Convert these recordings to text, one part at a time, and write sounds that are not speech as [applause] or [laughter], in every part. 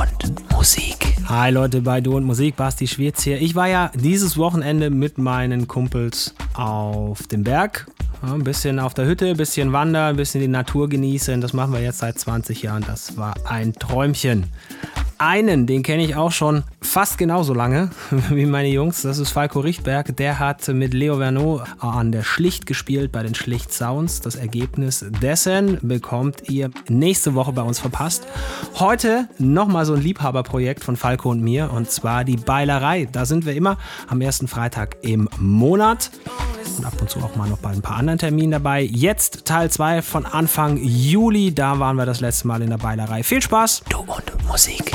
und Musik. Hi Leute bei Du und Musik, Basti Schwirz hier. Ich war ja dieses Wochenende mit meinen Kumpels auf dem Berg. ein bisschen auf der Hütte, ein bisschen wandern, ein bisschen die Natur genießen. Das machen wir jetzt seit 20 Jahren. Das war ein Träumchen einen, den kenne ich auch schon fast genauso lange [laughs] wie meine Jungs. Das ist Falco Richtberg. Der hat mit Leo Vernot an der Schlicht gespielt bei den Schlicht Sounds. Das Ergebnis dessen bekommt ihr nächste Woche bei uns verpasst. Heute nochmal so ein Liebhaberprojekt von Falco und mir und zwar die Beilerei. Da sind wir immer am ersten Freitag im Monat und ab und zu auch mal noch bei ein paar anderen Terminen dabei. Jetzt Teil 2 von Anfang Juli. Da waren wir das letzte Mal in der Beilerei. Viel Spaß! Du und Musik.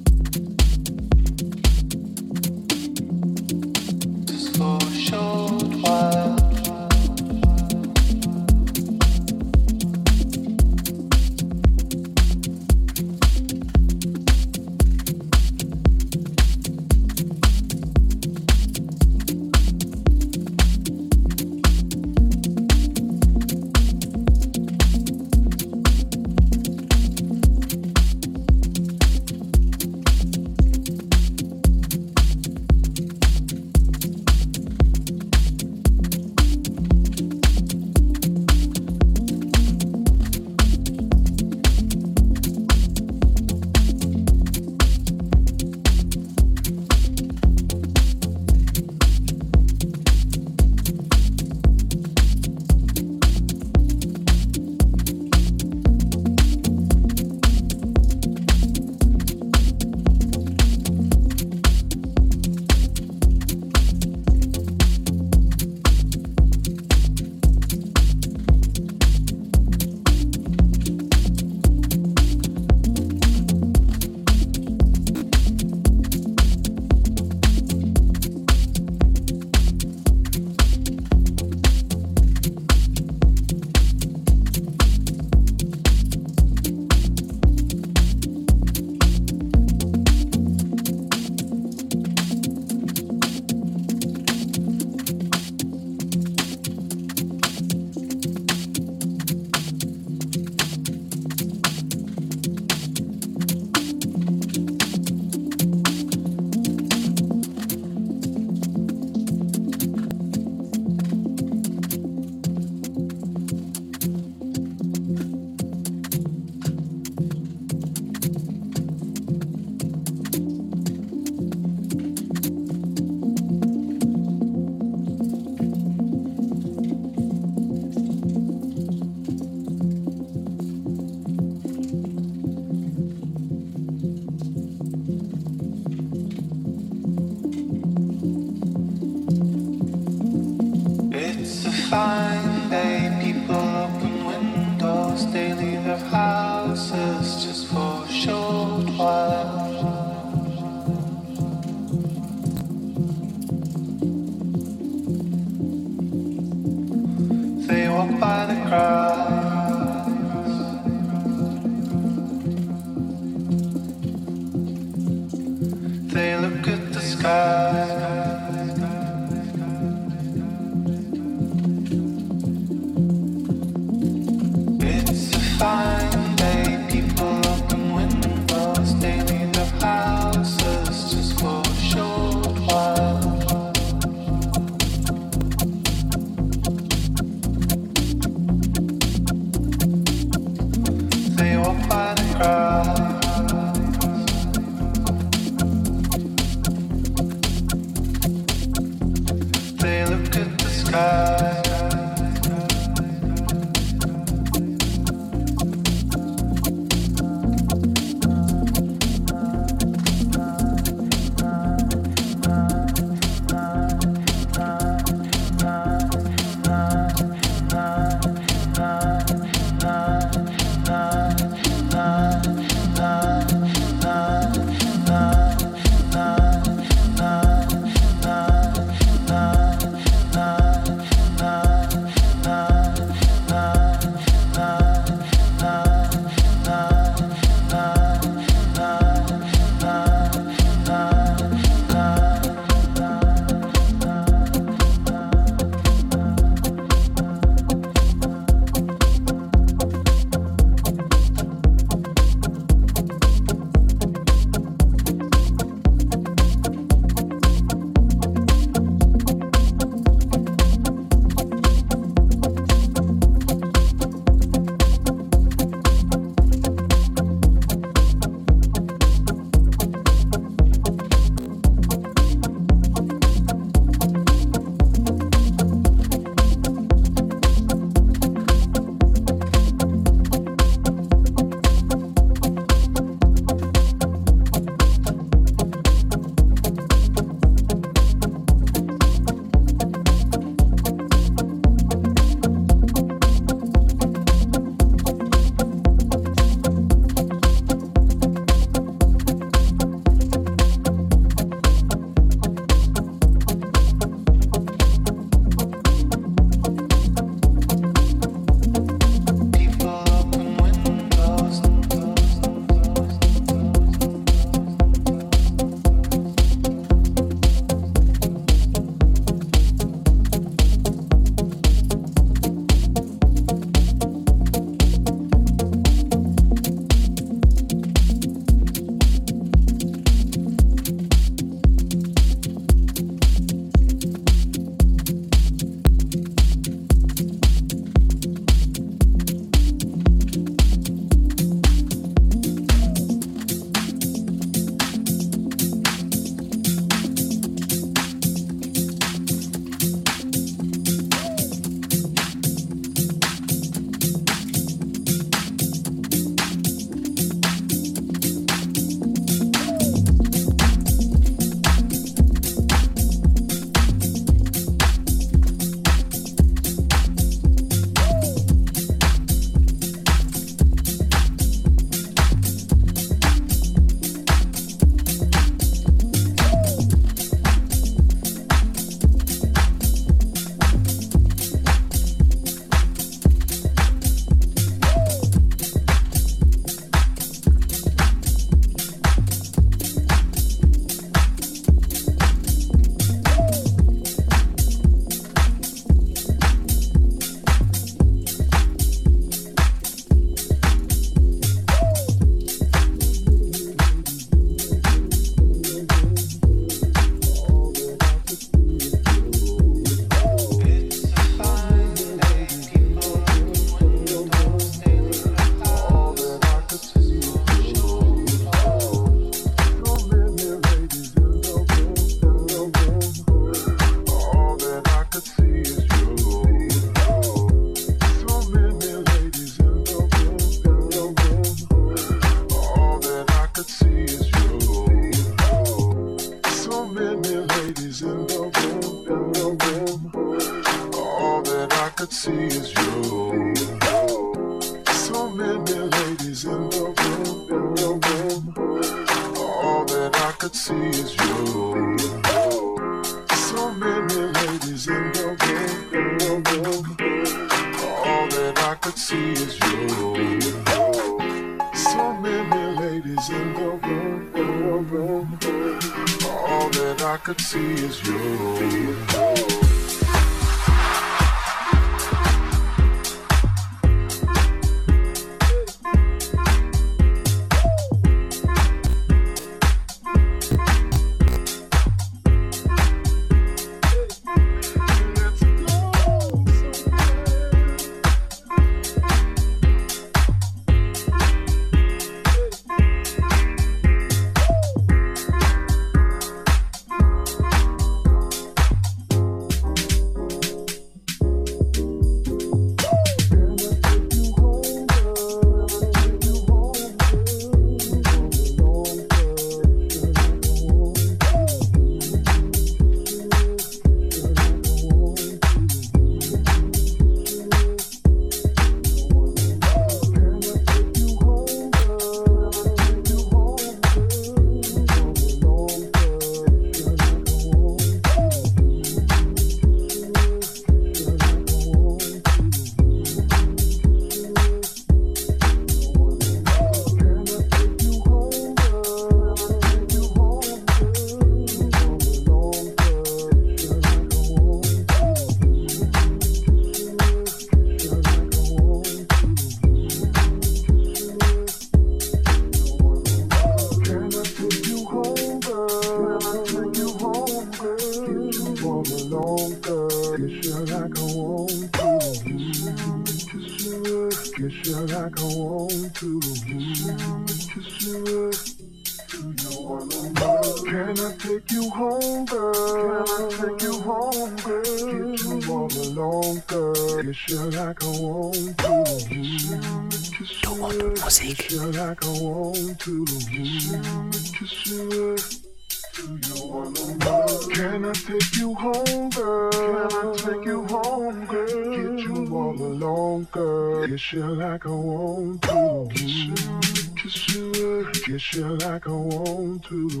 to the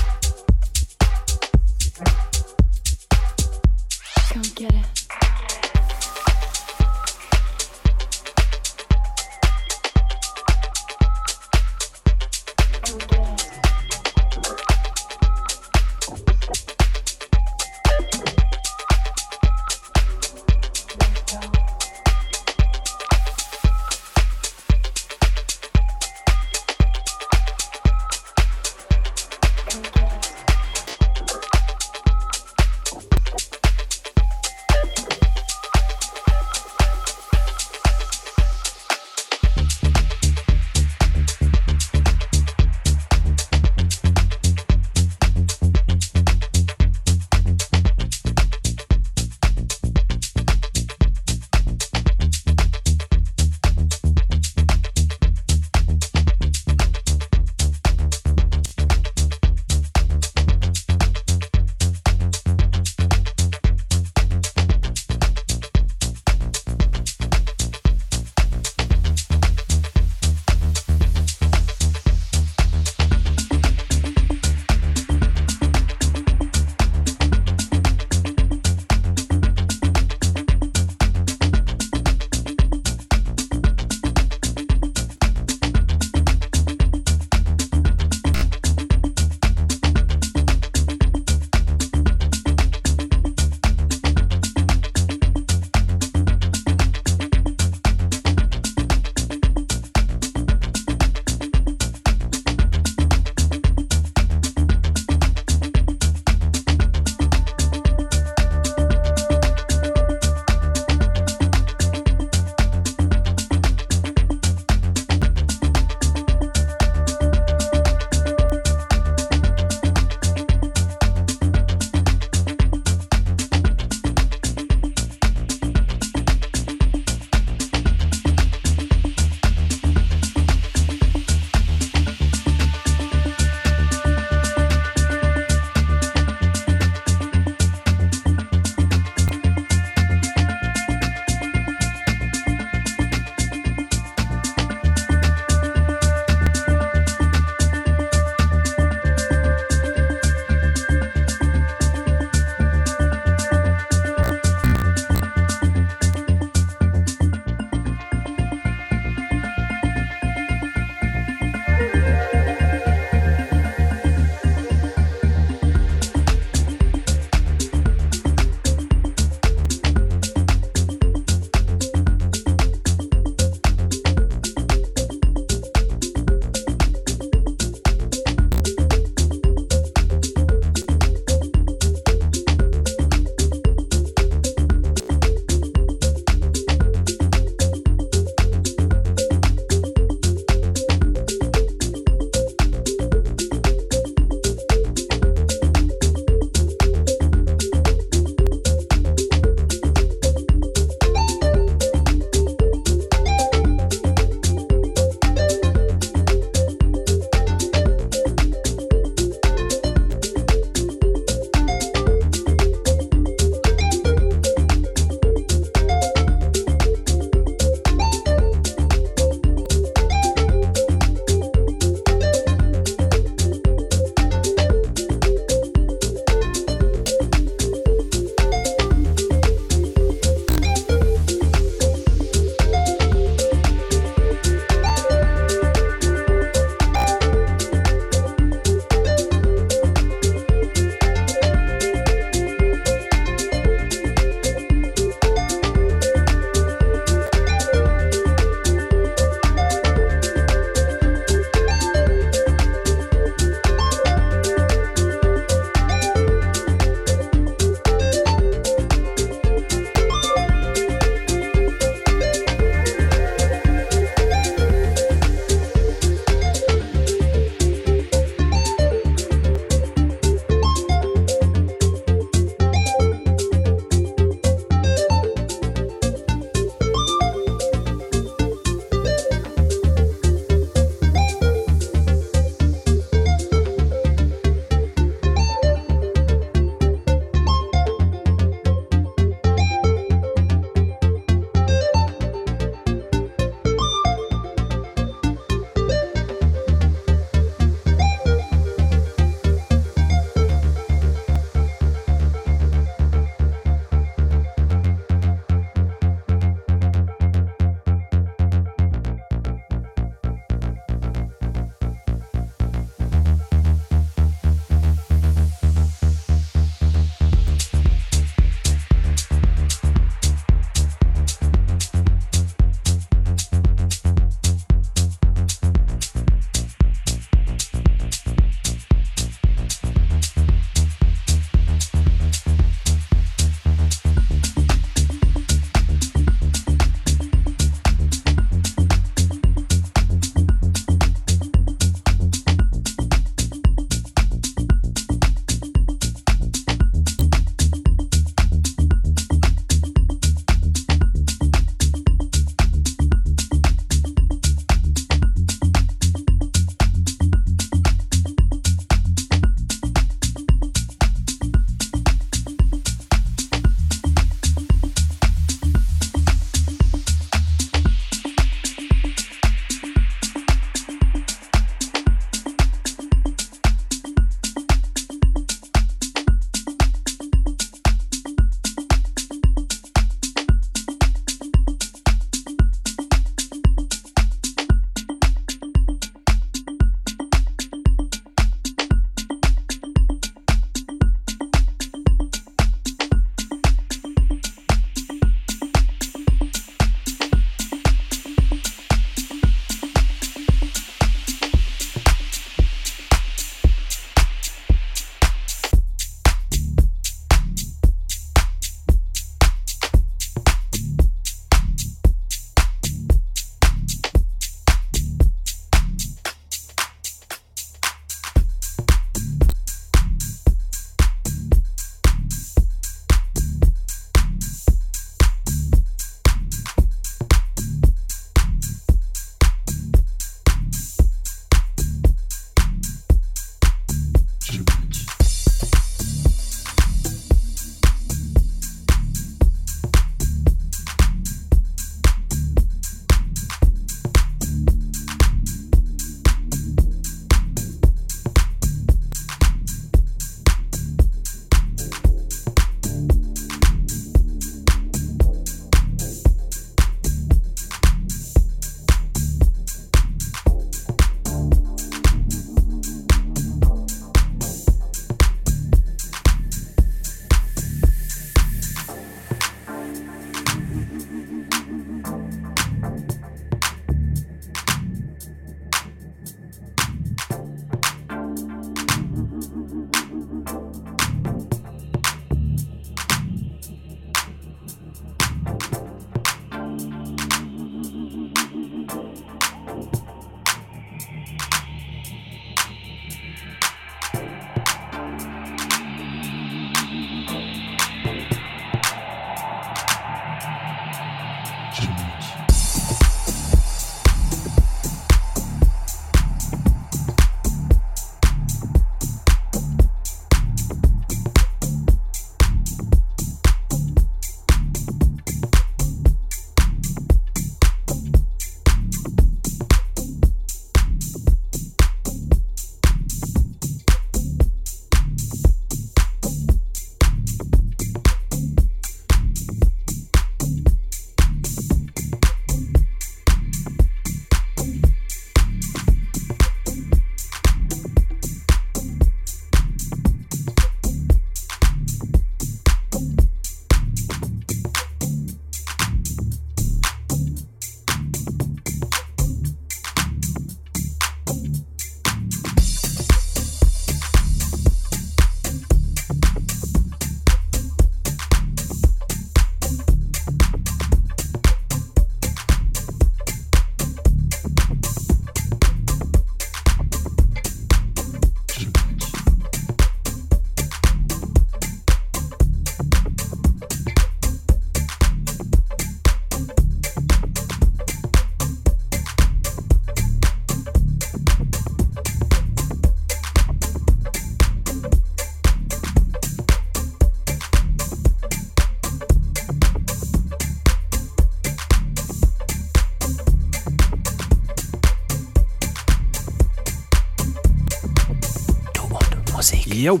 Jo.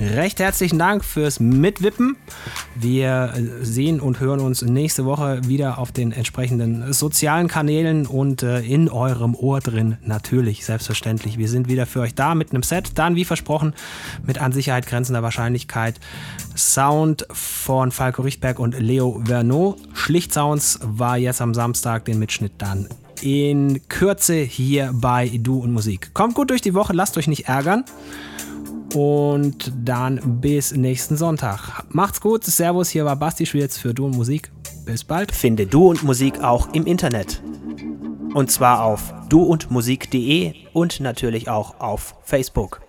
Recht herzlichen Dank fürs Mitwippen. Wir äh, sehen und hören uns nächste Woche wieder auf den entsprechenden sozialen Kanälen und äh, in eurem Ohr drin. Natürlich, selbstverständlich. Wir sind wieder für euch da mit einem Set. Dann, wie versprochen, mit an Sicherheit grenzender Wahrscheinlichkeit Sound von Falco Richtberg und Leo Verneau. Schlicht Sounds war jetzt am Samstag den Mitschnitt dann in Kürze hier bei Du und Musik. Kommt gut durch die Woche, lasst euch nicht ärgern. Und dann bis nächsten Sonntag. Macht's gut. Servus, hier war Basti Schwierz für Du und Musik. Bis bald. Finde Du und Musik auch im Internet. Und zwar auf duundmusik.de und natürlich auch auf Facebook.